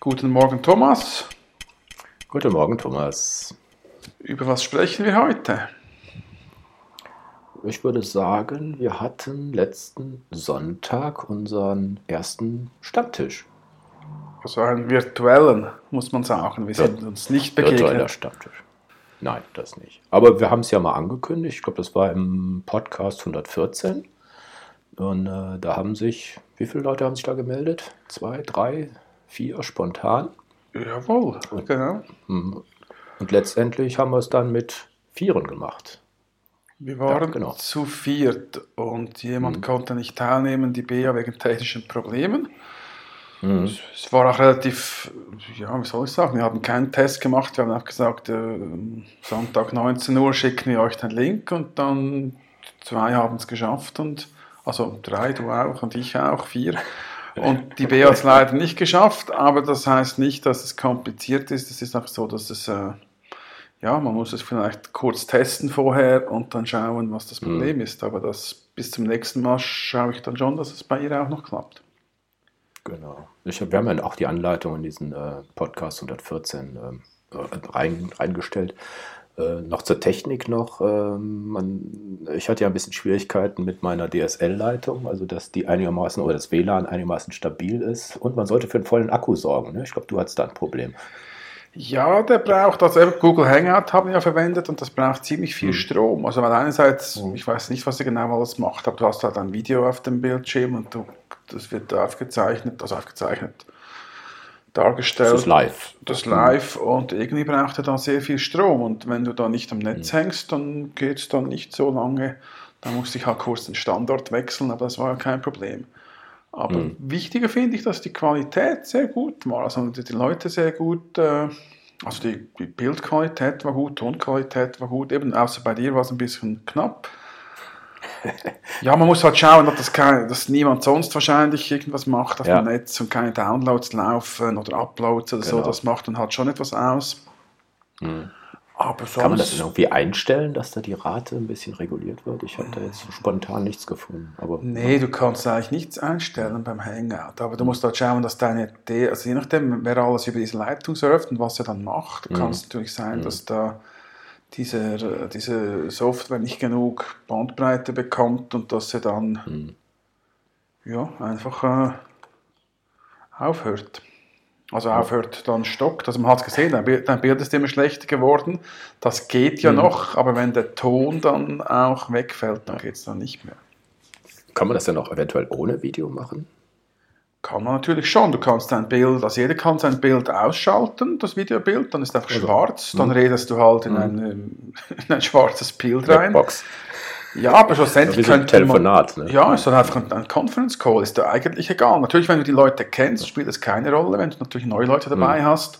Guten Morgen, Thomas. Guten Morgen, Thomas. Über was sprechen wir heute? Ich würde sagen, wir hatten letzten Sonntag unseren ersten Stammtisch. Also einen virtuellen, muss man sagen. Wir sind uns nicht begegnet. Virtueller Stammtisch. Nein, das nicht. Aber wir haben es ja mal angekündigt. Ich glaube, das war im Podcast 114. Und äh, da haben sich, wie viele Leute haben sich da gemeldet? Zwei, drei, vier spontan. Jawohl, und, genau. Mhm. Und letztendlich haben wir es dann mit Vieren gemacht. Wir waren ja, genau. zu viert und jemand mhm. konnte nicht teilnehmen, die Bea wegen technischen Problemen. Mhm. Es, es, war auch relativ, ja, wie soll ich sagen, wir haben keinen Test gemacht, wir haben auch gesagt, äh, Sonntag 19 Uhr schicken wir euch den Link und dann zwei haben es geschafft und also drei, du auch und ich auch, vier. Und die B hat es leider nicht geschafft, aber das heißt nicht, dass es kompliziert ist. Es ist einfach so, dass es, äh, ja, man muss es vielleicht kurz testen vorher und dann schauen, was das Problem mhm. ist. Aber das bis zum nächsten Mal schaue ich dann schon, dass es bei ihr auch noch klappt. Genau. Ich, wir haben ja auch die Anleitung in diesen äh, Podcast 114 äh, rein, reingestellt. Äh, noch zur Technik noch. Ähm, man, ich hatte ja ein bisschen Schwierigkeiten mit meiner DSL-Leitung, also dass die einigermaßen oder das WLAN einigermaßen stabil ist. Und man sollte für einen vollen Akku sorgen. Ne? Ich glaube, du hattest da ein Problem. Ja, der braucht, also Google Hangout haben wir ja verwendet und das braucht ziemlich viel hm. Strom. Also weil einerseits, hm. ich weiß nicht, was er genau alles macht, aber du hast halt ein Video auf dem Bildschirm und du, das wird aufgezeichnet, also aufgezeichnet, dargestellt. Das live. Das live und irgendwie braucht er da sehr viel Strom und wenn du da nicht am Netz mhm. hängst, dann geht es dann nicht so lange. Da musste ich halt kurz den Standort wechseln, aber das war ja kein Problem. Aber mhm. wichtiger finde ich, dass die Qualität sehr gut war. Also die Leute sehr gut, äh, also die, die Bildqualität war gut, Tonqualität war gut, eben außer bei dir war es ein bisschen knapp ja, man muss halt schauen, dass, kein, dass niemand sonst wahrscheinlich irgendwas macht auf ja. dem Netz und keine Downloads laufen oder Uploads oder genau. so. Das macht dann halt schon etwas aus. Mhm. Aber sonst, Kann man das irgendwie einstellen, dass da die Rate ein bisschen reguliert wird? Ich habe da jetzt spontan nichts gefunden. Aber, nee, ja. du kannst eigentlich nichts einstellen beim Hangout. Aber du musst halt schauen, dass deine, also je nachdem, wer alles über diese Leitung surft und was er dann macht, mhm. kann es natürlich sein, mhm. dass da dieser, diese Software nicht genug Bandbreite bekommt und dass sie dann mhm. ja, einfach äh, aufhört. Also aufhört, dann stockt. Also man hat es gesehen, dein Bild, ist immer schlechter geworden. Das geht ja mhm. noch, aber wenn der Ton dann auch wegfällt, dann geht es dann nicht mehr. Kann man das dann auch eventuell ohne Video machen? Kann man natürlich schon. Du kannst dein Bild, also jeder kann sein Bild ausschalten, das Videobild, dann ist es einfach also, schwarz, dann mhm. redest du halt in, mhm. ein, in ein schwarzes Bild rein. Blackbox. Ja, aber schlussendlich könnte Telefonat, man, ne? Ja, ist dann einfach ein Conference Call, ist da eigentlich egal. Natürlich, wenn du die Leute kennst, spielt es keine Rolle. Wenn du natürlich neue Leute dabei mhm. hast,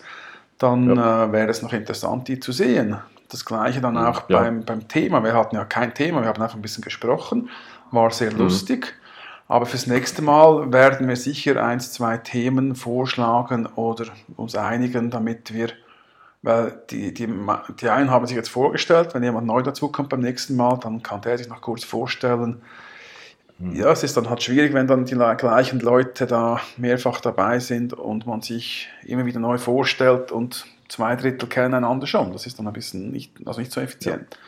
dann ja. äh, wäre es noch interessant, die zu sehen. Das gleiche dann mhm. auch ja. beim, beim Thema. Wir hatten ja kein Thema, wir haben einfach ein bisschen gesprochen, war sehr mhm. lustig. Aber fürs nächste Mal werden wir sicher eins, zwei Themen vorschlagen oder uns einigen, damit wir, weil die, die, die einen haben sich jetzt vorgestellt, wenn jemand neu dazukommt beim nächsten Mal, dann kann der sich noch kurz vorstellen. Mhm. Ja, es ist dann halt schwierig, wenn dann die gleichen Leute da mehrfach dabei sind und man sich immer wieder neu vorstellt und zwei Drittel kennen einander schon. Das ist dann ein bisschen nicht, also nicht so effizient. Ja.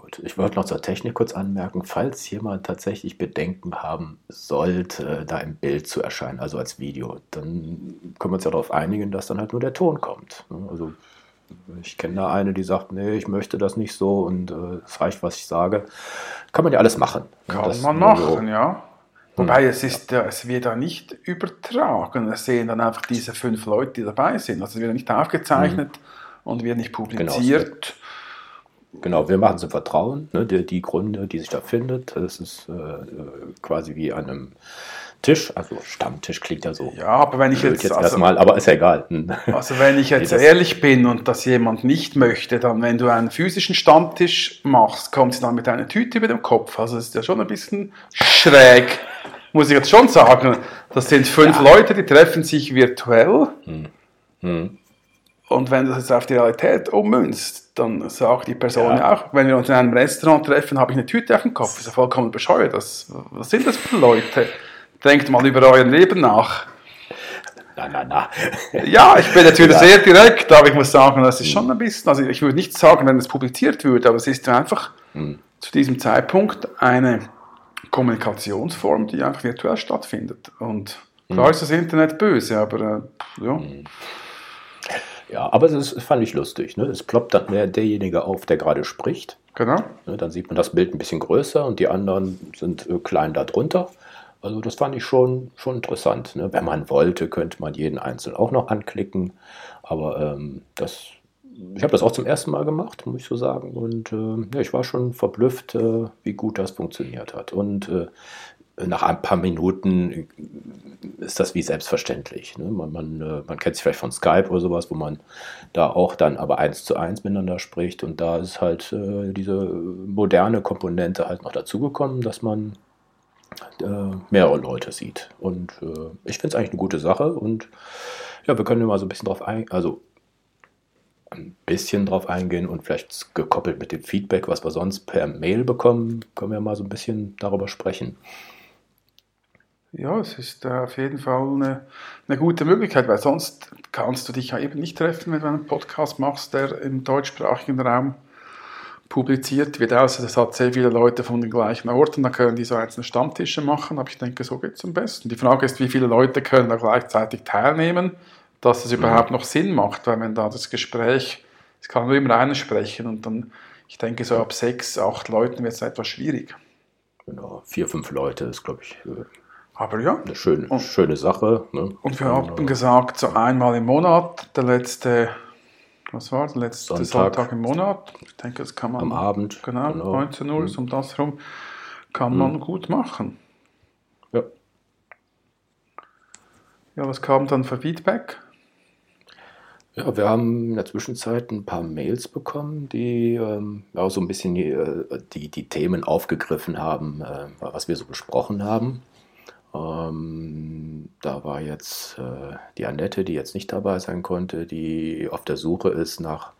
Gut, ich wollte noch zur Technik kurz anmerken, falls jemand tatsächlich Bedenken haben sollte, da im Bild zu erscheinen, also als Video, dann können wir uns ja darauf einigen, dass dann halt nur der Ton kommt. Ne? Also ich kenne da eine, die sagt, nee, ich möchte das nicht so und äh, es reicht, was ich sage. Kann man ja alles machen. Ne? Kann das man machen, so. ja. Wobei es ist, es wird da nicht übertragen. Es sehen dann einfach diese fünf Leute, die dabei sind. Also es wird nicht aufgezeichnet mhm. und wird nicht genau, publiziert. Genau, Genau, wir machen es im Vertrauen, ne, die, die, Gründe, die sich da findet. Das ist äh, quasi wie an einem Tisch, also Stammtisch klingt ja so. Ja, aber wenn ich jetzt, jetzt also, erstmal, aber ist ja egal. Also wenn ich jetzt ehrlich bin und das jemand nicht möchte, dann wenn du einen physischen Stammtisch machst, kommt sie dann mit einer Tüte über dem Kopf. Also das ist ja schon ein bisschen schräg, muss ich jetzt schon sagen. Das sind fünf ja. Leute, die treffen sich virtuell. Hm. Hm. Und wenn du das jetzt auf die Realität ummünzt, dann sagt die Person ja. auch, wenn wir uns in einem Restaurant treffen, habe ich eine Tüte auf dem Kopf. Das ist ja vollkommen bescheuert. Das, was sind das für Leute? Denkt mal über euer Leben nach. na, na, na. Ja, ich bin natürlich ja. sehr direkt, aber ich muss sagen, das ist schon ein bisschen, also ich würde nicht sagen, wenn es publiziert wird, aber es ist einfach hm. zu diesem Zeitpunkt eine Kommunikationsform, die einfach virtuell stattfindet. Und klar hm. ist das Internet böse, aber äh, ja. Hm. Ja, aber das fand ich lustig. Ne? Es ploppt dann mehr derjenige auf, der gerade spricht. Genau. Ne, dann sieht man das Bild ein bisschen größer und die anderen sind äh, klein darunter. Also das fand ich schon, schon interessant. Ne? Wenn man wollte, könnte man jeden einzelnen auch noch anklicken. Aber ähm, das, ich habe das auch zum ersten Mal gemacht, muss ich so sagen. Und äh, ja, ich war schon verblüfft, äh, wie gut das funktioniert hat. Und äh, nach ein paar Minuten ist das wie selbstverständlich. Ne? Man, man, äh, man, kennt sich vielleicht von Skype oder sowas, wo man da auch dann aber eins zu eins miteinander spricht. Und da ist halt äh, diese moderne Komponente halt noch dazugekommen, dass man äh, mehrere Leute sieht. Und äh, ich finde es eigentlich eine gute Sache. Und ja, wir können mal so ein bisschen drauf eingehen, also ein bisschen drauf eingehen und vielleicht gekoppelt mit dem Feedback, was wir sonst per Mail bekommen, können wir mal so ein bisschen darüber sprechen. Ja, es ist äh, auf jeden Fall eine, eine, gute Möglichkeit, weil sonst kannst du dich ja eben nicht treffen, wenn du einen Podcast machst, der im deutschsprachigen Raum publiziert wird. Also das hat sehr viele Leute von den gleichen Orten, da können die so einzelne Stammtische machen, aber ich denke, so geht es am besten. Die Frage ist, wie viele Leute können da gleichzeitig teilnehmen, dass es überhaupt noch Sinn macht, weil wenn da das Gespräch, es kann nur immer einer sprechen und dann, ich denke, so ab sechs, acht Leuten wird es etwas schwierig. Genau, vier, fünf Leute ist, glaube ich, aber ja. Eine schöne, und, schöne Sache. Ne? Und wir haben äh, gesagt, so einmal im Monat, der letzte, was war der letzte Sonntag, Sonntag im Monat. Ich denke, das kann man. Am Abend. Genau, genau. 19 Uhr, mhm. um das herum, kann mhm. man gut machen. Ja. Ja, was kam dann für Feedback? Ja, wir haben in der Zwischenzeit ein paar Mails bekommen, die ähm, auch so ein bisschen die, äh, die, die Themen aufgegriffen haben, äh, was wir so besprochen haben. Ähm, da war jetzt äh, die Annette, die jetzt nicht dabei sein konnte, die auf der Suche ist nach,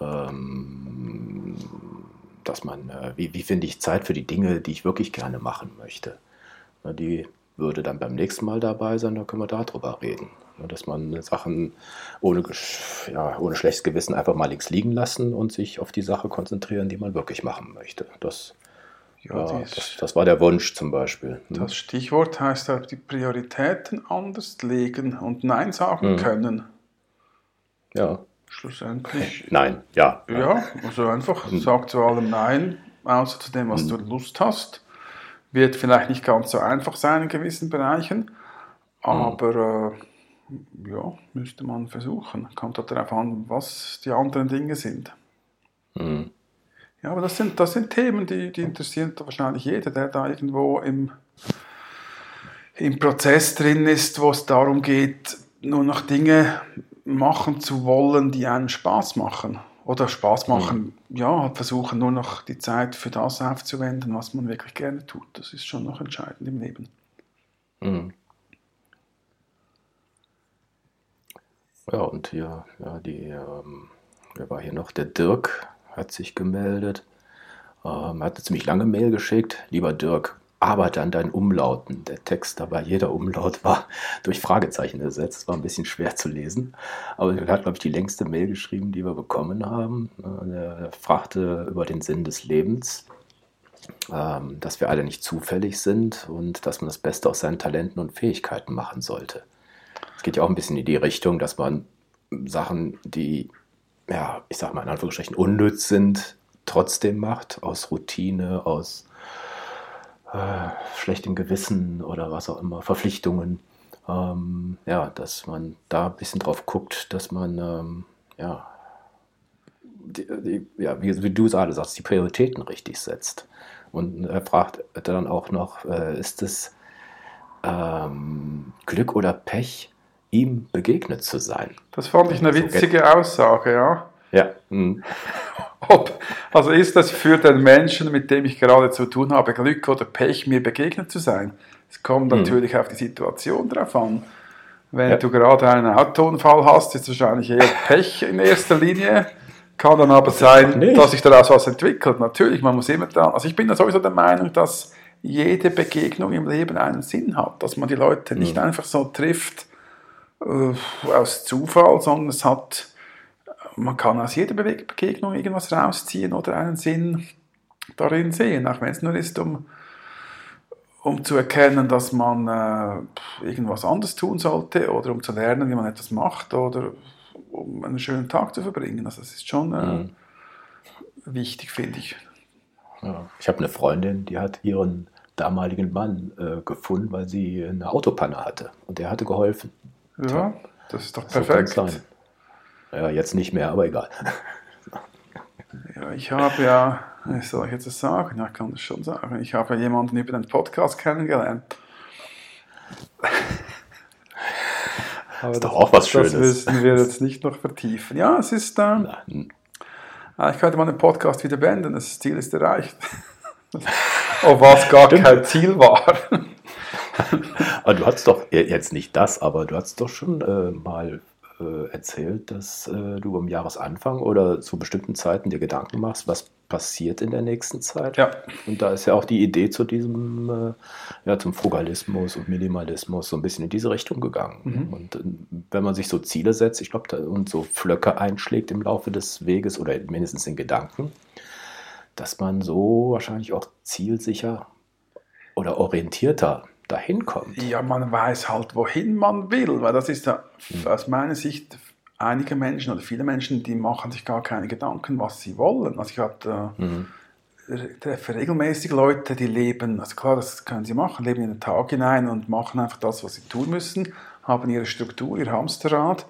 ähm, dass man, äh, wie, wie finde ich Zeit für die Dinge, die ich wirklich gerne machen möchte. Na, die würde dann beim nächsten Mal dabei sein, da können wir darüber reden. Dass man Sachen ohne, ja, ohne schlechtes Gewissen einfach mal links liegen lassen und sich auf die Sache konzentrieren, die man wirklich machen möchte. Das ja, das, das, war der Wunsch zum Beispiel. Hm. Das Stichwort heißt auch die Prioritäten anders legen und Nein sagen mhm. können. Ja. Schlussendlich. Nein, ja. Ja, also einfach mhm. sag zu allem Nein, außer zu dem, was mhm. du Lust hast. Wird vielleicht nicht ganz so einfach sein in gewissen Bereichen, hm. aber äh, ja, müsste man versuchen. Kommt darauf an, was die anderen Dinge sind. Mhm. Ja, aber das sind, das sind Themen, die, die interessieren wahrscheinlich jeder, der da irgendwo im, im Prozess drin ist, wo es darum geht, nur noch Dinge machen zu wollen, die einem Spaß machen. Oder Spaß machen, mhm. ja, halt versuchen nur noch die Zeit für das aufzuwenden, was man wirklich gerne tut. Das ist schon noch entscheidend im Leben. Mhm. Ja, und hier, ja, die, ähm, wer war hier noch? Der Dirk, hat sich gemeldet. Ähm, hat eine ziemlich lange Mail geschickt. Lieber Dirk, arbeite an deinen Umlauten. Der Text dabei, jeder Umlaut war durch Fragezeichen ersetzt. War ein bisschen schwer zu lesen. Aber er hat, glaube ich, die längste Mail geschrieben, die wir bekommen haben. Er fragte über den Sinn des Lebens, ähm, dass wir alle nicht zufällig sind und dass man das Beste aus seinen Talenten und Fähigkeiten machen sollte. Es geht ja auch ein bisschen in die Richtung, dass man Sachen, die ja, ich sag mal in Anführungsstrichen, unnütz sind, trotzdem macht, aus Routine, aus äh, schlechtem Gewissen oder was auch immer, Verpflichtungen. Ähm, ja, dass man da ein bisschen drauf guckt, dass man, ähm, ja, die, die, ja wie, wie, du gerade sagst, die Prioritäten richtig setzt. Und er fragt dann auch noch, äh, ist es ähm, Glück oder Pech, ihm begegnet zu sein. Das fand ich eine witzige Aussage, ja. Ja. Mhm. Ob, also ist das für den Menschen, mit dem ich gerade zu tun habe, Glück oder Pech, mir begegnet zu sein? Es kommt mhm. natürlich auf die Situation drauf an. Wenn ja. du gerade einen Autounfall hast, ist wahrscheinlich eher Pech in erster Linie. Kann dann aber sein, dass sich daraus was entwickelt. Natürlich, man muss immer da. Also ich bin ja sowieso der Meinung, dass jede Begegnung im Leben einen Sinn hat, dass man die Leute nicht mhm. einfach so trifft, äh, aus Zufall, sondern es hat, man kann aus jeder Begegnung irgendwas rausziehen oder einen Sinn darin sehen, auch wenn es nur ist, um, um zu erkennen, dass man äh, irgendwas anderes tun sollte oder um zu lernen, wie man etwas macht oder um einen schönen Tag zu verbringen. Also das ist schon äh, mhm. wichtig, finde ich. Ja. Ich habe eine Freundin, die hat ihren damaligen Mann äh, gefunden, weil sie eine Autopanne hatte und der hatte geholfen. Ja, das ist doch perfekt. So ja, jetzt nicht mehr, aber egal. Ja, ich habe ja, wie soll ich jetzt das sagen? Ja, ich kann das schon sagen. Ich habe ja jemanden über den Podcast kennengelernt. Aber ist doch auch was Schönes. Das müssen wir jetzt nicht noch vertiefen. Ja, es ist. Ähm, ich könnte mal den Podcast wieder beenden. Das Ziel ist erreicht. oh, was gar Stimmt. kein Ziel war. aber du hast doch jetzt nicht das, aber du hast doch schon äh, mal äh, erzählt, dass äh, du am Jahresanfang oder zu bestimmten Zeiten dir Gedanken machst, was passiert in der nächsten Zeit. Ja. Und da ist ja auch die Idee zu diesem, äh, ja, zum Frugalismus und Minimalismus so ein bisschen in diese Richtung gegangen. Mhm. Und äh, wenn man sich so Ziele setzt, ich glaube, und so Flöcke einschlägt im Laufe des Weges oder mindestens in Gedanken, dass man so wahrscheinlich auch zielsicher oder orientierter dahin kommt. Ja, man weiß halt, wohin man will, weil das ist ja mhm. aus meiner Sicht einige Menschen oder viele Menschen, die machen sich gar keine Gedanken, was sie wollen. Also ich habe mhm. treffe regelmäßig Leute, die leben, also klar, das können sie machen, leben in den Tag hinein und machen einfach das, was sie tun müssen, haben ihre Struktur, ihr Hamsterrad.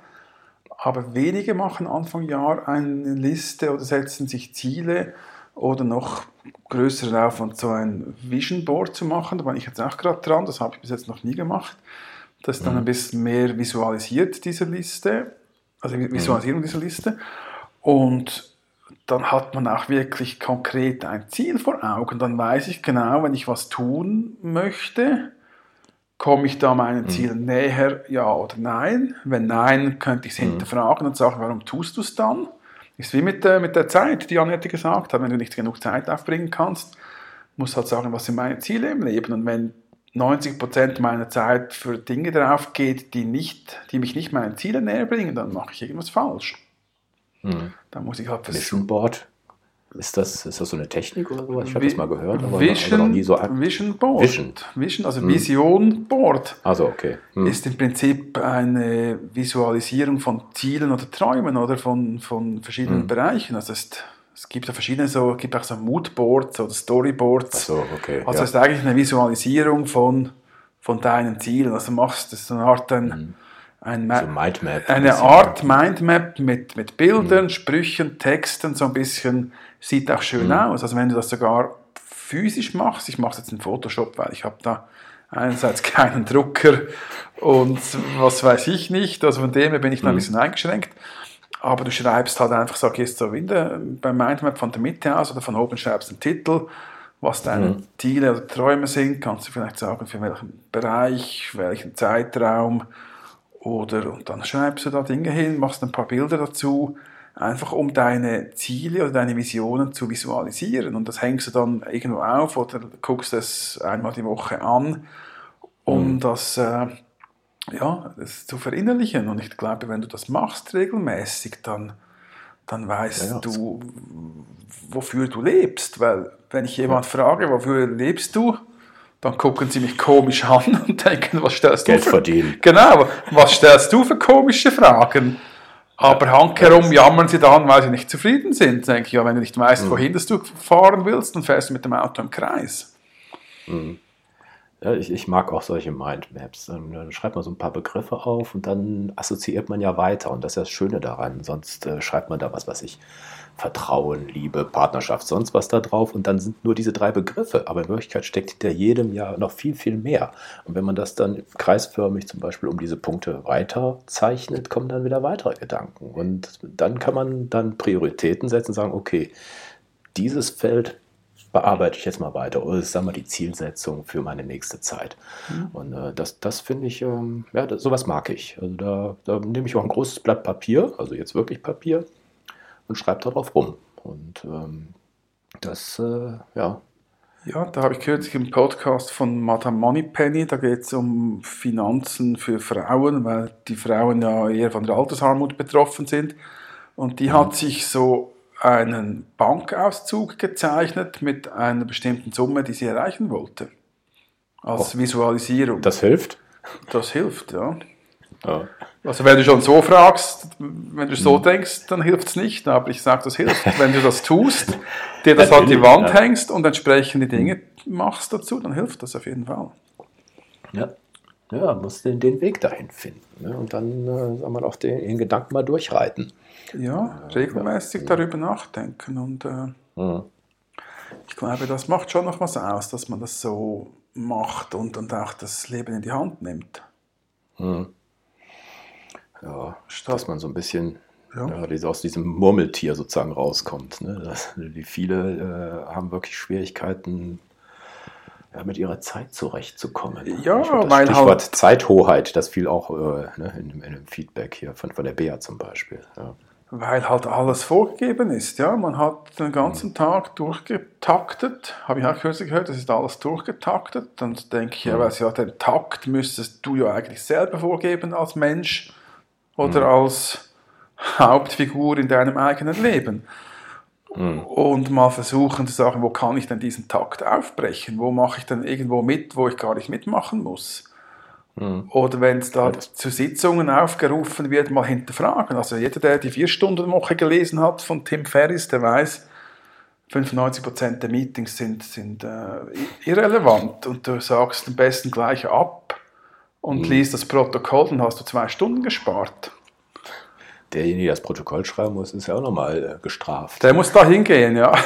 Aber wenige machen Anfang Jahr eine Liste oder setzen sich Ziele oder noch größeren Aufwand, so ein Vision Board zu machen. Da bin ich jetzt auch gerade dran, das habe ich bis jetzt noch nie gemacht. Das dann mhm. ein bisschen mehr visualisiert, diese Liste, also Visualisierung dieser Liste. Und dann hat man auch wirklich konkret ein Ziel vor Augen. Dann weiß ich genau, wenn ich was tun möchte, komme ich da meinem mhm. Ziel näher, ja oder nein. Wenn nein, könnte ich es mhm. hinterfragen und sagen, warum tust du es dann? Ist wie mit, äh, mit der Zeit, die Annette gesagt hat. Wenn du nicht genug Zeit aufbringen kannst, musst du halt sagen, was sind meine Ziele im Leben. Und wenn 90% meiner Zeit für Dinge drauf geht, die, nicht, die mich nicht meinen Zielen näher bringen, dann mache ich irgendwas falsch. Mhm. Dann muss ich halt Vision Board ist das, ist das so eine Technik oder sowas? Ich habe das mal gehört, aber Vision, noch nie so Vision Board. Vision, Vision also hm. Vision Board. Also okay. Hm. Ist im Prinzip eine Visualisierung von Zielen oder Träumen oder von, von verschiedenen hm. Bereichen. Also es, es gibt ja verschiedene so, gibt auch so Moodboards oder Storyboards. Ach so, okay. Also ja. es ist eigentlich eine Visualisierung von, von deinen Zielen. Also machst du so eine Art ein, hm ein so Mindmap, eine Art Mindmap mit, mit Bildern, mhm. Sprüchen, Texten, so ein bisschen, sieht auch schön mhm. aus. Also wenn du das sogar physisch machst, ich mache es jetzt in Photoshop, weil ich habe da einerseits keinen Drucker und was weiß ich nicht, also von dem her bin ich da ein mhm. bisschen eingeschränkt. Aber du schreibst halt einfach, so, gehst so in der, beim Mindmap von der Mitte aus oder von oben schreibst einen Titel, was deine mhm. Ziele oder Träume sind, kannst du vielleicht sagen, für welchen Bereich, welchen Zeitraum, oder, und dann schreibst du da Dinge hin, machst ein paar Bilder dazu, einfach um deine Ziele oder deine Visionen zu visualisieren. Und das hängst du dann irgendwo auf oder guckst es einmal die Woche an, um mhm. das, äh, ja, das zu verinnerlichen. Und ich glaube, wenn du das machst regelmäßig, dann, dann weißt ja, ja. du, wofür du lebst. Weil wenn ich jemand frage, wofür lebst du, dann gucken sie mich komisch an und denken, was stellst Geld du für... verdienen. Genau, was stellst du für komische Fragen? Aber handherum jammern sie dann, weil sie nicht zufrieden sind. Denke ich, ja, wenn du nicht weißt, mhm. wohin du fahren willst, dann fährst du mit dem Auto im Kreis. Mhm. Ja, ich, ich, mag auch solche Mindmaps. Dann, dann, schreibt man so ein paar Begriffe auf und dann assoziiert man ja weiter. Und das ist ja das Schöne daran. Sonst äh, schreibt man da was, was ich Vertrauen, Liebe, Partnerschaft, sonst was da drauf. Und dann sind nur diese drei Begriffe. Aber in Wirklichkeit steckt hinter jedem ja noch viel, viel mehr. Und wenn man das dann kreisförmig zum Beispiel um diese Punkte weiter zeichnet, kommen dann wieder weitere Gedanken. Und dann kann man dann Prioritäten setzen und sagen, okay, dieses Feld bearbeite ich jetzt mal weiter. Oder ist, sagen wir, die Zielsetzung für meine nächste Zeit. Mhm. Und äh, das, das finde ich, ähm, ja, das, sowas mag ich. Also da, da nehme ich auch ein großes Blatt Papier, also jetzt wirklich Papier, und schreibe darauf rum. Und ähm, das, äh, ja. Ja, da habe ich kürzlich im Podcast von Madame Moneypenny, da geht es um Finanzen für Frauen, weil die Frauen ja eher von der Altersarmut betroffen sind. Und die hat sich so einen Bankauszug gezeichnet mit einer bestimmten Summe, die sie erreichen wollte. Als oh. Visualisierung. Das hilft? Das hilft, ja. ja. Also wenn du schon so fragst, wenn du so denkst, dann hilft es nicht. Aber ich sage, das hilft. wenn du das tust, dir das an die Wand ja. hängst und entsprechende Dinge machst dazu, dann hilft das auf jeden Fall. Ja, ja musst den, den Weg dahin finden. Ne? Und dann äh, soll man auch den, den, Gedanken mal durchreiten. Ja, regelmäßig ja. darüber nachdenken. Und äh, mhm. ich glaube, das macht schon noch was aus, dass man das so macht und, und auch das Leben in die Hand nimmt. Mhm. Ja, dass man so ein bisschen ja. Ja, aus diesem Murmeltier sozusagen rauskommt. Ne? Das, die viele äh, haben wirklich Schwierigkeiten, ja, mit ihrer Zeit zurechtzukommen. Ja, das Stichwort halt Zeithoheit, das fiel auch äh, ne, in, in, dem Feedback hier von, von der Bea zum Beispiel. Ja. Weil halt alles vorgegeben ist, ja. Man hat den ganzen Tag durchgetaktet, habe ich auch kürzlich gehört, das ist alles durchgetaktet. Dann denke ich, ja, ja, den Takt müsstest du ja eigentlich selber vorgeben als Mensch oder mhm. als Hauptfigur in deinem eigenen Leben. Mhm. Und mal versuchen zu sagen, wo kann ich denn diesen Takt aufbrechen? Wo mache ich denn irgendwo mit, wo ich gar nicht mitmachen muss? Mhm. Oder wenn es da ja. zu Sitzungen aufgerufen wird, mal hinterfragen. Also jeder, der die Vier-Stunden-Woche gelesen hat von Tim Ferriss, der weiß, 95% der Meetings sind, sind äh, irrelevant und du sagst am besten gleich ab und mhm. liest das Protokoll, dann hast du zwei Stunden gespart. Derjenige, der das Protokoll schreiben muss, ist ja auch nochmal äh, gestraft. Der muss da hingehen, ja.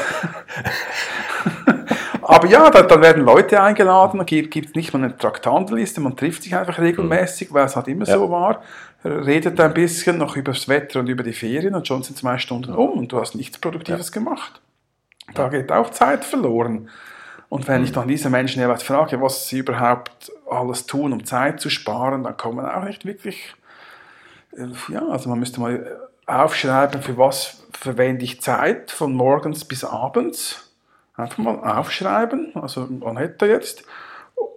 Aber ja, dann, dann, werden Leute eingeladen, gibt es nicht mal eine Traktandenliste, man trifft sich einfach regelmäßig, mhm. weil es halt immer ja. so war, redet ein bisschen noch über das Wetter und über die Ferien und schon sind zwei Stunden um und du hast nichts Produktives ja. gemacht. Da geht auch Zeit verloren. Und wenn ich dann diese Menschen jeweils frage, was sie überhaupt alles tun, um Zeit zu sparen, dann kommen auch nicht wirklich, äh, ja, also man müsste mal äh, aufschreiben, für was verwende ich Zeit von morgens bis abends. Einfach mal aufschreiben, also man hätte jetzt.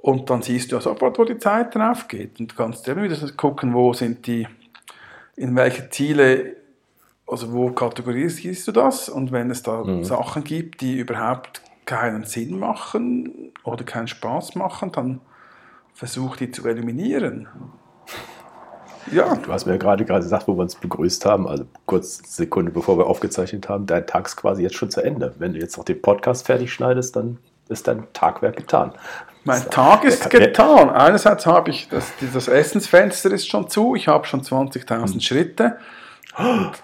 Und dann siehst du ja sofort, wo die Zeit drauf geht. Und du kannst immer wieder gucken, wo sind die, in welche Ziele, also wo kategorisierst du das? Und wenn es da mhm. Sachen gibt, die überhaupt keinen Sinn machen oder keinen Spaß machen, dann versuch die zu eliminieren. Ja. Du hast mir ja gerade gerade gesagt, wo wir uns begrüßt haben, also kurz eine Sekunde bevor wir aufgezeichnet haben, dein Tag ist quasi jetzt schon zu Ende. Wenn du jetzt noch den Podcast fertig schneidest, dann ist dein Tagwerk getan. Mein Tag ist getan. Einerseits habe ich, das, das Essensfenster ist schon zu, ich habe schon 20.000 hm. Schritte.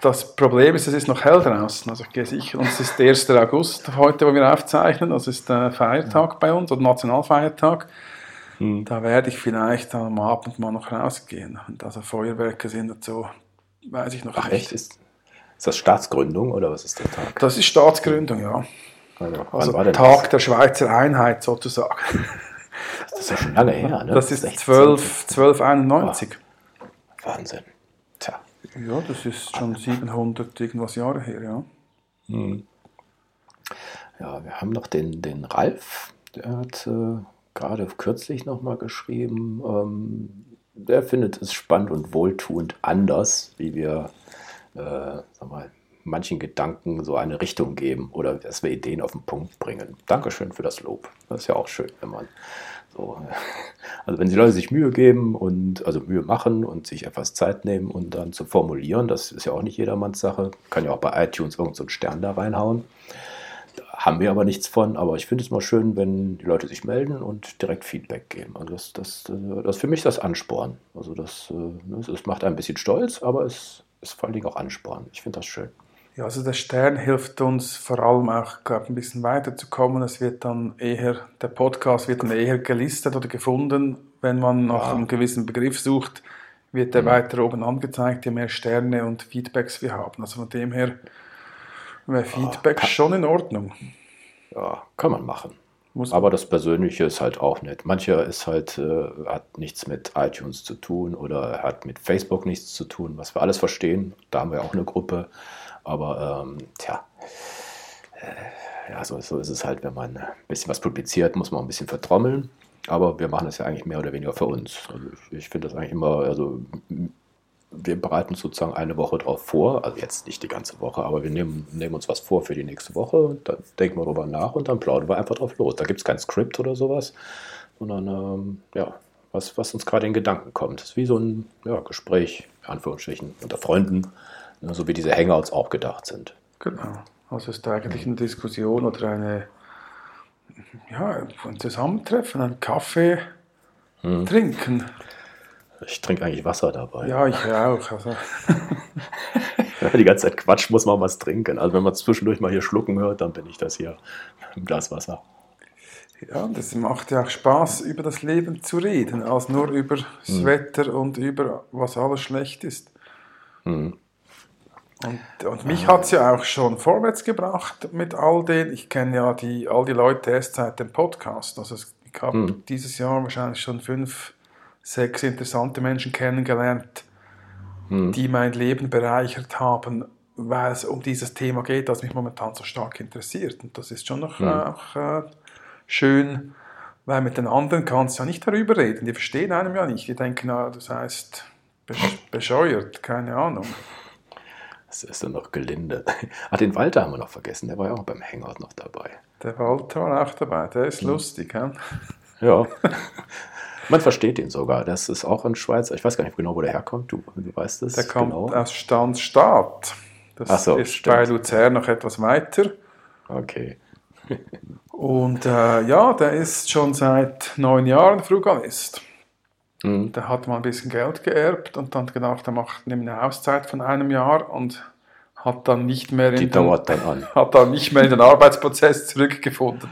Das Problem ist, es ist noch hell draußen. Also ich gehe sicher, und es ist der 1. August heute, wo wir aufzeichnen. Das ist der Feiertag bei uns, oder Nationalfeiertag. Hm. Da werde ich vielleicht am Abend mal noch rausgehen. Und also Feuerwerke sind so, weiß ich noch Ach, nicht. echt? Ist, ist das Staatsgründung oder was ist der Tag? Das ist Staatsgründung, ja. Also, also Tag das? der Schweizer Einheit sozusagen. Das ist ja schon lange her, ne? Das ist 12, 1291. Oh, Wahnsinn. Ja, das ist schon 700 irgendwas Jahre her, ja. Hm. Ja, wir haben noch den, den Ralf, der hat äh, gerade kürzlich nochmal geschrieben, ähm, der findet es spannend und wohltuend anders, wie wir äh, sag mal, manchen Gedanken so eine Richtung geben oder dass wir Ideen auf den Punkt bringen. Dankeschön für das Lob. Das ist ja auch schön, wenn man so, also wenn die Leute sich Mühe geben und also Mühe machen und sich etwas Zeit nehmen und dann zu formulieren, das ist ja auch nicht jedermanns Sache. Kann ja auch bei iTunes irgendeinen so Stern da reinhauen. Da haben wir aber nichts von, aber ich finde es mal schön, wenn die Leute sich melden und direkt Feedback geben. Also das, das, das für mich das Ansporn. Also das, das ne, macht ein bisschen stolz, aber es ist vor allen Dingen auch Ansporn. Ich finde das schön. Ja, also der Stern hilft uns vor allem auch, glaube ein bisschen weiterzukommen. Es wird dann eher, der Podcast wird dann eher gelistet oder gefunden, wenn man nach ja. einem gewissen Begriff sucht, wird der mhm. weiter oben angezeigt, je mehr Sterne und Feedbacks wir haben. Also von dem her wäre Feedback ja, schon in Ordnung. Ja, kann man machen. Muss Aber das Persönliche ist halt auch nett. Mancher ist halt, äh, hat nichts mit iTunes zu tun oder hat mit Facebook nichts zu tun, was wir alles verstehen. Da haben wir auch eine Gruppe. Aber ähm, tja, äh, ja, so, so ist es halt, wenn man ein bisschen was publiziert, muss man ein bisschen vertrommeln. Aber wir machen das ja eigentlich mehr oder weniger für uns. Also ich, ich finde das eigentlich immer, also wir bereiten uns sozusagen eine Woche drauf vor, also jetzt nicht die ganze Woche, aber wir nehmen, nehmen uns was vor für die nächste Woche dann denken wir darüber nach und dann plaudern wir einfach drauf los. Da gibt es kein Skript oder sowas, sondern ähm, ja, was, was uns gerade in Gedanken kommt. Das ist wie so ein ja, Gespräch, in Anführungsstrichen, unter Freunden, so wie diese Hangouts auch gedacht sind. Genau. Also es ist eigentlich eine Diskussion oder eine, ja, ein Zusammentreffen, ein Kaffee hm. trinken. Ich trinke eigentlich Wasser dabei. Ja, ich auch. Also. die ganze Zeit Quatsch, muss man was trinken. Also wenn man zwischendurch mal hier schlucken hört, dann bin ich das hier im Glas Wasser. Ja, das macht ja auch Spaß, über das Leben zu reden, als nur über das hm. Wetter und über was alles schlecht ist. Hm. Und, und, mich hat es ja auch schon vorwärts gebracht mit all den. Ich kenne ja die, all die Leute erst seit dem Podcast. Also ich habe hm. dieses Jahr wahrscheinlich schon fünf sechs interessante Menschen kennengelernt, hm. die mein Leben bereichert haben, weil es um dieses Thema geht, das mich momentan so stark interessiert. Und das ist schon noch hm. äh, auch äh, schön, weil mit den anderen kannst du ja nicht darüber reden. Die verstehen einem ja nicht. Die denken, na, das heißt bescheuert, keine Ahnung. Das ist dann noch gelinde. Ach, den Walter haben wir noch vergessen, der war ja auch beim Hangout noch dabei. Der Walter war auch dabei, der ist hm. lustig. Ja. ja. Man versteht ihn sogar. Das ist auch ein Schweizer. Ich weiß gar nicht genau, wo der herkommt. Du, du weißt es. Der kommt genau. aus Stanzstadt. Das so, ist stimmt. bei Luzern noch etwas weiter. Okay. und äh, ja, der ist schon seit neun Jahren Frugalist. Mhm. Der hat mal ein bisschen Geld geerbt und dann gedacht, er macht eine Auszeit von einem Jahr und hat dann nicht mehr in, den, hat dann nicht mehr in den Arbeitsprozess zurückgefunden.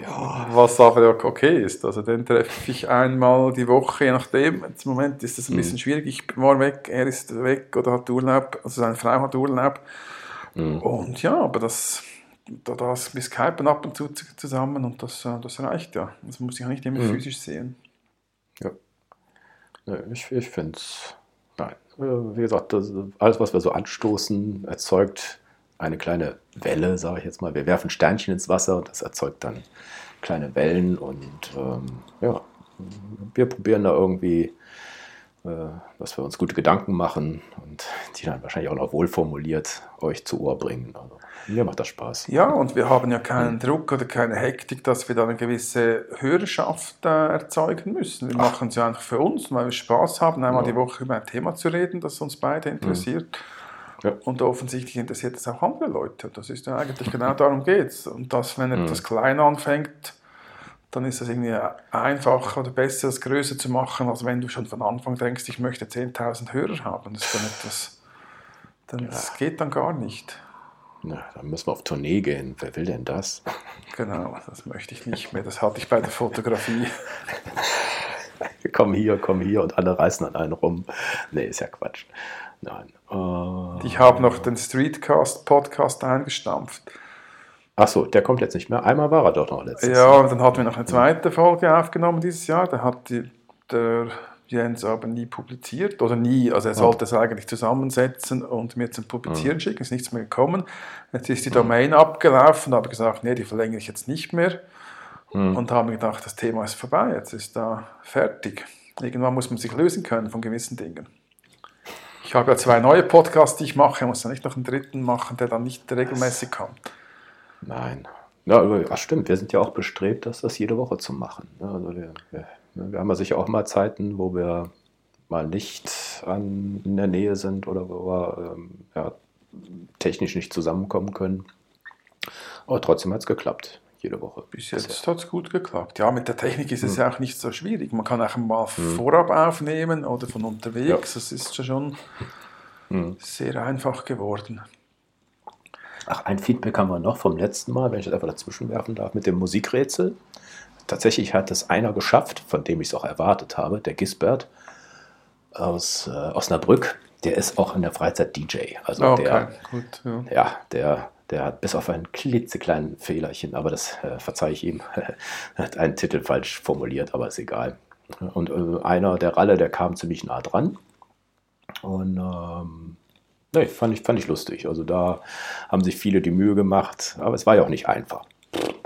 Ja. Was aber auch okay ist. Also den treffe ich einmal die Woche, je nachdem. Im Moment ist das ein mhm. bisschen schwierig. Ich war weg, er ist weg oder hat Urlaub, also seine Frau hat Urlaub. Mhm. Und ja, aber das, da, das, wir skypen ab und zu zusammen und das, äh, das reicht ja. Das muss ich auch nicht immer mhm. physisch sehen. Ja. Ich, ich finde es, nein. Wie gesagt, das, alles, was wir so anstoßen, erzeugt eine kleine Welle, sage ich jetzt mal. Wir werfen Sternchen ins Wasser und das erzeugt dann kleine Wellen und ähm, ja, wir probieren da irgendwie, äh, dass wir uns gute Gedanken machen und die dann wahrscheinlich auch noch wohlformuliert euch zu Ohr bringen. Also, mir macht das Spaß. Ja, und wir haben ja keinen. Druck oder keine Hektik, dass wir da eine gewisse Hörerschaft äh, erzeugen müssen. Wir machen es ja einfach für uns, weil wir Spaß haben, einmal ja. die Woche über ein Thema zu reden, das uns beide interessiert. Mhm ja. Und offensichtlich interessiert es auch andere Leute. Das ist ja eigentlich genau darum geht es. Und das, wenn etwas mhm. klein anfängt, dann ist es irgendwie einfacher oder besser, es größer zu machen, als wenn du schon von Anfang denkst, ich möchte 10.000 Hörer haben. Das ist dann etwas, dann, ja. das geht dann gar nicht. Na, dann müssen wir auf Tournee gehen. Wer will denn das? Genau, das möchte ich nicht mehr. Das hatte ich bei der Fotografie. komm hier, komm hier und alle reißen an einen rum. Nee, ist ja Quatsch. Nein. Äh, ich habe noch den Streetcast-Podcast eingestampft. Achso, der kommt jetzt nicht mehr. Einmal war er doch noch letztes Ja, und dann hatten wir noch eine zweite Folge aufgenommen dieses Jahr. Da hat die, der Jens aber nie publiziert. Oder nie, also er sollte es eigentlich zusammensetzen und mir zum Publizieren mhm. schicken. Ist nichts mehr gekommen. Jetzt ist die Domain abgelaufen. Da habe ich gesagt, nee, die verlängere ich jetzt nicht mehr. Mhm. Und habe mir gedacht, das Thema ist vorbei. Jetzt ist da fertig. Irgendwann muss man sich lösen können von gewissen Dingen. Ich habe ja zwei neue Podcasts, die ich mache. Ich muss ja nicht noch einen dritten machen, der dann nicht regelmäßig kommt. Nein. Ja, ach stimmt, wir sind ja auch bestrebt, das, das jede Woche zu machen. Also wir, wir, wir haben ja sicher auch mal Zeiten, wo wir mal nicht an, in der Nähe sind oder wo wir ähm, ja, technisch nicht zusammenkommen können. Aber trotzdem hat es geklappt jede Woche. Bis jetzt hat es gut geklappt. Ja, mit der Technik ist es hm. ja auch nicht so schwierig. Man kann auch mal hm. vorab aufnehmen oder von unterwegs. Ja. Das ist schon hm. sehr einfach geworden. Ach, ein Feedback haben wir noch vom letzten Mal, wenn ich das einfach dazwischen werfen darf, mit dem Musikrätsel. Tatsächlich hat es einer geschafft, von dem ich es auch erwartet habe, der Gisbert aus äh, Osnabrück. Der ist auch in der Freizeit DJ. Also okay, der, gut, ja. ja, der der hat bis auf ein klitzekleinen Fehlerchen, aber das äh, verzeihe ich ihm, hat einen Titel falsch formuliert, aber ist egal. Und äh, einer der Ralle, der kam ziemlich nah dran. Und ähm, Nee, fand ich, fand ich lustig. Also da haben sich viele die Mühe gemacht, aber es war ja auch nicht einfach.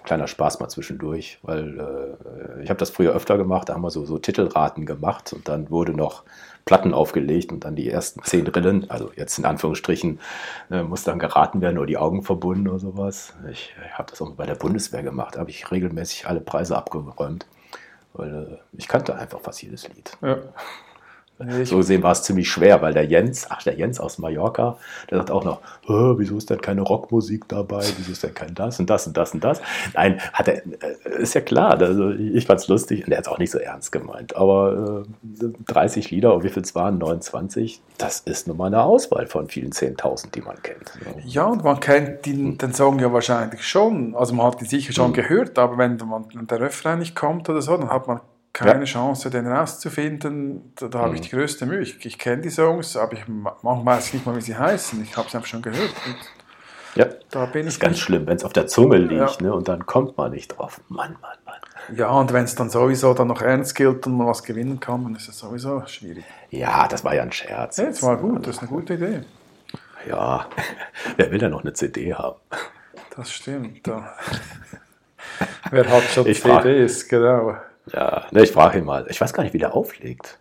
Kleiner Spaß mal zwischendurch, weil äh, ich habe das früher öfter gemacht, da haben wir so, so Titelraten gemacht und dann wurde noch Platten aufgelegt und dann die ersten zehn Rillen, also jetzt in Anführungsstrichen, äh, muss dann geraten werden oder die Augen verbunden oder sowas. Ich, ich habe das auch bei der Bundeswehr gemacht, habe ich regelmäßig alle Preise abgeräumt, weil äh, ich kannte einfach fast jedes Lied. Ja. So gesehen war es ziemlich schwer, weil der Jens, ach der Jens aus Mallorca, der sagt auch noch, wieso ist denn keine Rockmusik dabei, wieso ist denn kein das und das und das und das. Nein, hat er, äh, ist ja klar, also ich fand es lustig und er hat es auch nicht so ernst gemeint, aber äh, 30 Lieder, und wie viel es waren, 29, das ist nun mal eine Auswahl von vielen 10.000, die man kennt. Ja, und man kennt den, den Song ja wahrscheinlich schon, also man hat ihn sicher schon mhm. gehört, aber wenn man, der Refrain nicht kommt oder so, dann hat man keine ja. Chance, den rauszufinden. Da, da mhm. habe ich die größte Mühe. Ich, ich kenne die Songs, aber ich manchmal weiß ich nicht mal, wie sie heißen. Ich habe sie einfach schon gehört. ja, da bin das ist ganz schlimm, wenn es auf der Zunge liegt ja. ne, und dann kommt man nicht drauf. Mann, Mann, Mann. Ja, und wenn es dann sowieso dann noch ernst gilt und man was gewinnen kann, dann ist es sowieso schwierig. Ja, das war ja ein Scherz. Ja, das war gut, das ist eine gute Idee. Ja, wer will denn noch eine CD haben? Das stimmt. Wer hat schon ich CDs, genau. Ja, ne, ich frage ihn mal. Ich weiß gar nicht, wie der auflegt.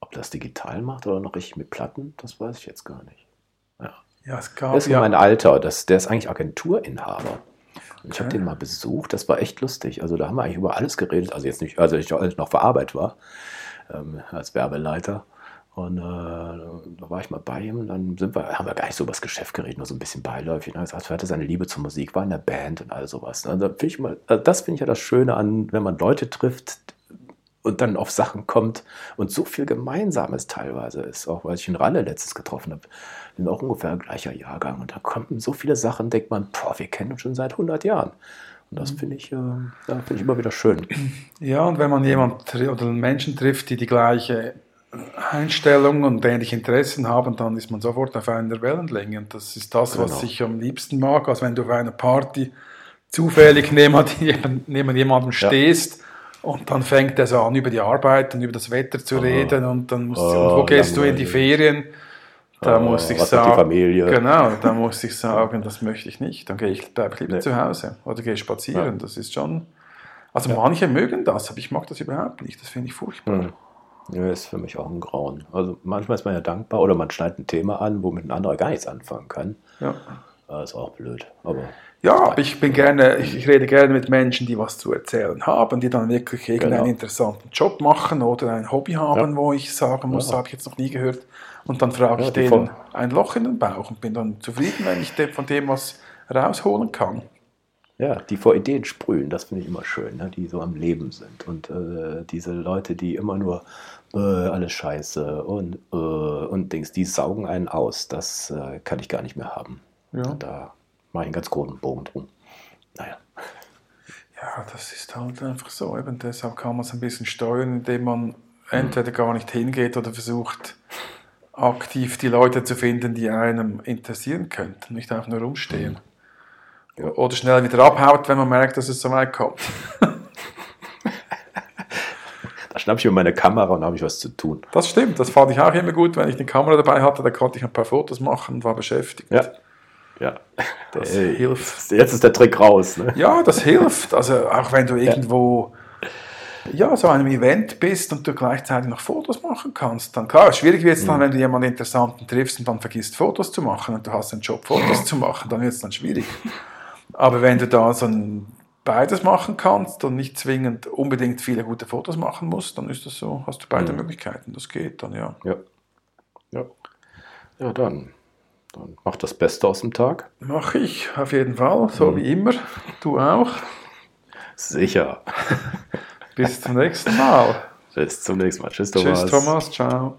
Ob das digital macht oder noch richtig mit Platten, das weiß ich jetzt gar nicht. Ja, ja es gab. Das ist ja mein Alter. Das, der ist eigentlich Agenturinhaber. Und ich habe den mal besucht, das war echt lustig. Also da haben wir eigentlich über alles geredet. Also jetzt nicht, also ich noch für Arbeit war, ähm, als Werbeleiter. Und äh, da war ich mal bei ihm und dann sind wir, haben wir gar nicht so über das Geschäft geredet, nur so ein bisschen beiläufig. Und er gesagt, er hatte seine Liebe zur Musik, war in der Band und all sowas. Also find ich mal, also das finde ich ja das Schöne an, wenn man Leute trifft und dann auf Sachen kommt und so viel Gemeinsames teilweise ist. Auch weil ich in Ralle letztens getroffen habe, sind auch ungefähr gleicher Jahrgang. Und da kommen so viele Sachen, denkt man, boah, wir kennen uns schon seit 100 Jahren. Und das finde ich, äh, find ich immer wieder schön. Ja, und wenn man jemanden oder Menschen trifft, die die gleiche Einstellungen und ähnliche Interessen haben, dann ist man sofort auf einer Wellenlänge. Und das ist das, genau. was ich am liebsten mag. als wenn du auf einer Party zufällig neben, neben jemandem stehst ja. und dann fängt er so an, über die Arbeit und über das Wetter zu oh. reden und dann musst, oh, und wo gehst du in die Ferien? Da oh, muss ich sagen, genau, da muss ich sagen, das möchte ich nicht. Dann gehe ich bleibe lieber nee. zu Hause oder gehe spazieren. Ja. Das ist schon, also ja. manche mögen das, aber ich mag das überhaupt nicht. Das finde ich furchtbar. Mhm. Ja, ist für mich auch ein Grauen. Also manchmal ist man ja dankbar oder man schneidet ein Thema an, womit ein anderer gar nichts anfangen kann. Ja. Das ist auch blöd. Aber ja, aber ich bin gerne, ich, ich, rede gerne mit Menschen, die was zu erzählen haben, die dann wirklich irgendeinen genau. interessanten Job machen oder ein Hobby haben, ja. wo ich sagen muss, ja. habe ich jetzt noch nie gehört. Und dann frage ja, ich denen ein Loch in den Bauch und bin dann zufrieden, wenn ich von dem was rausholen kann. Ja, die vor Ideen sprühen, das finde ich immer schön, ne? die so am Leben sind. Und äh, diese Leute, die immer nur äh, alles scheiße und, äh, und Dings, die saugen einen aus. Das äh, kann ich gar nicht mehr haben. Ja. Da mache ich einen ganz großen Bogen drum. Naja. Ja, das ist halt einfach so. Eben deshalb kann man es ein bisschen steuern, indem man entweder gar nicht hingeht oder versucht, aktiv die Leute zu finden, die einem interessieren könnten, nicht einfach nur rumstehen. Ja. Oder schnell wieder abhaut, wenn man merkt, dass es so weit kommt. schnappe ich mir meine Kamera und habe ich was zu tun. Das stimmt, das fand ich auch immer gut, wenn ich eine Kamera dabei hatte, da konnte ich ein paar Fotos machen und war beschäftigt. Ja. Ja, das äh, hilft. Jetzt ist der Trick raus. Ne? Ja, das hilft. Also auch wenn du irgendwo ja. so einem Event bist und du gleichzeitig noch Fotos machen kannst, dann klar, schwierig wird es dann, mhm. wenn du jemanden Interessanten triffst und dann vergisst Fotos zu machen und du hast einen Job, Fotos zu machen, dann wird es dann schwierig. Aber wenn du da so ein beides machen kannst und nicht zwingend unbedingt viele gute Fotos machen musst, dann ist das so, hast du beide mhm. Möglichkeiten. Das geht dann, ja. Ja. Ja, ja dann, dann mach das Beste aus dem Tag. Mach ich, auf jeden Fall, so mhm. wie immer. Du auch. Sicher. Bis zum nächsten Mal. Bis zum nächsten Mal. Tschüss, Thomas. Tschüss, Thomas. Ciao.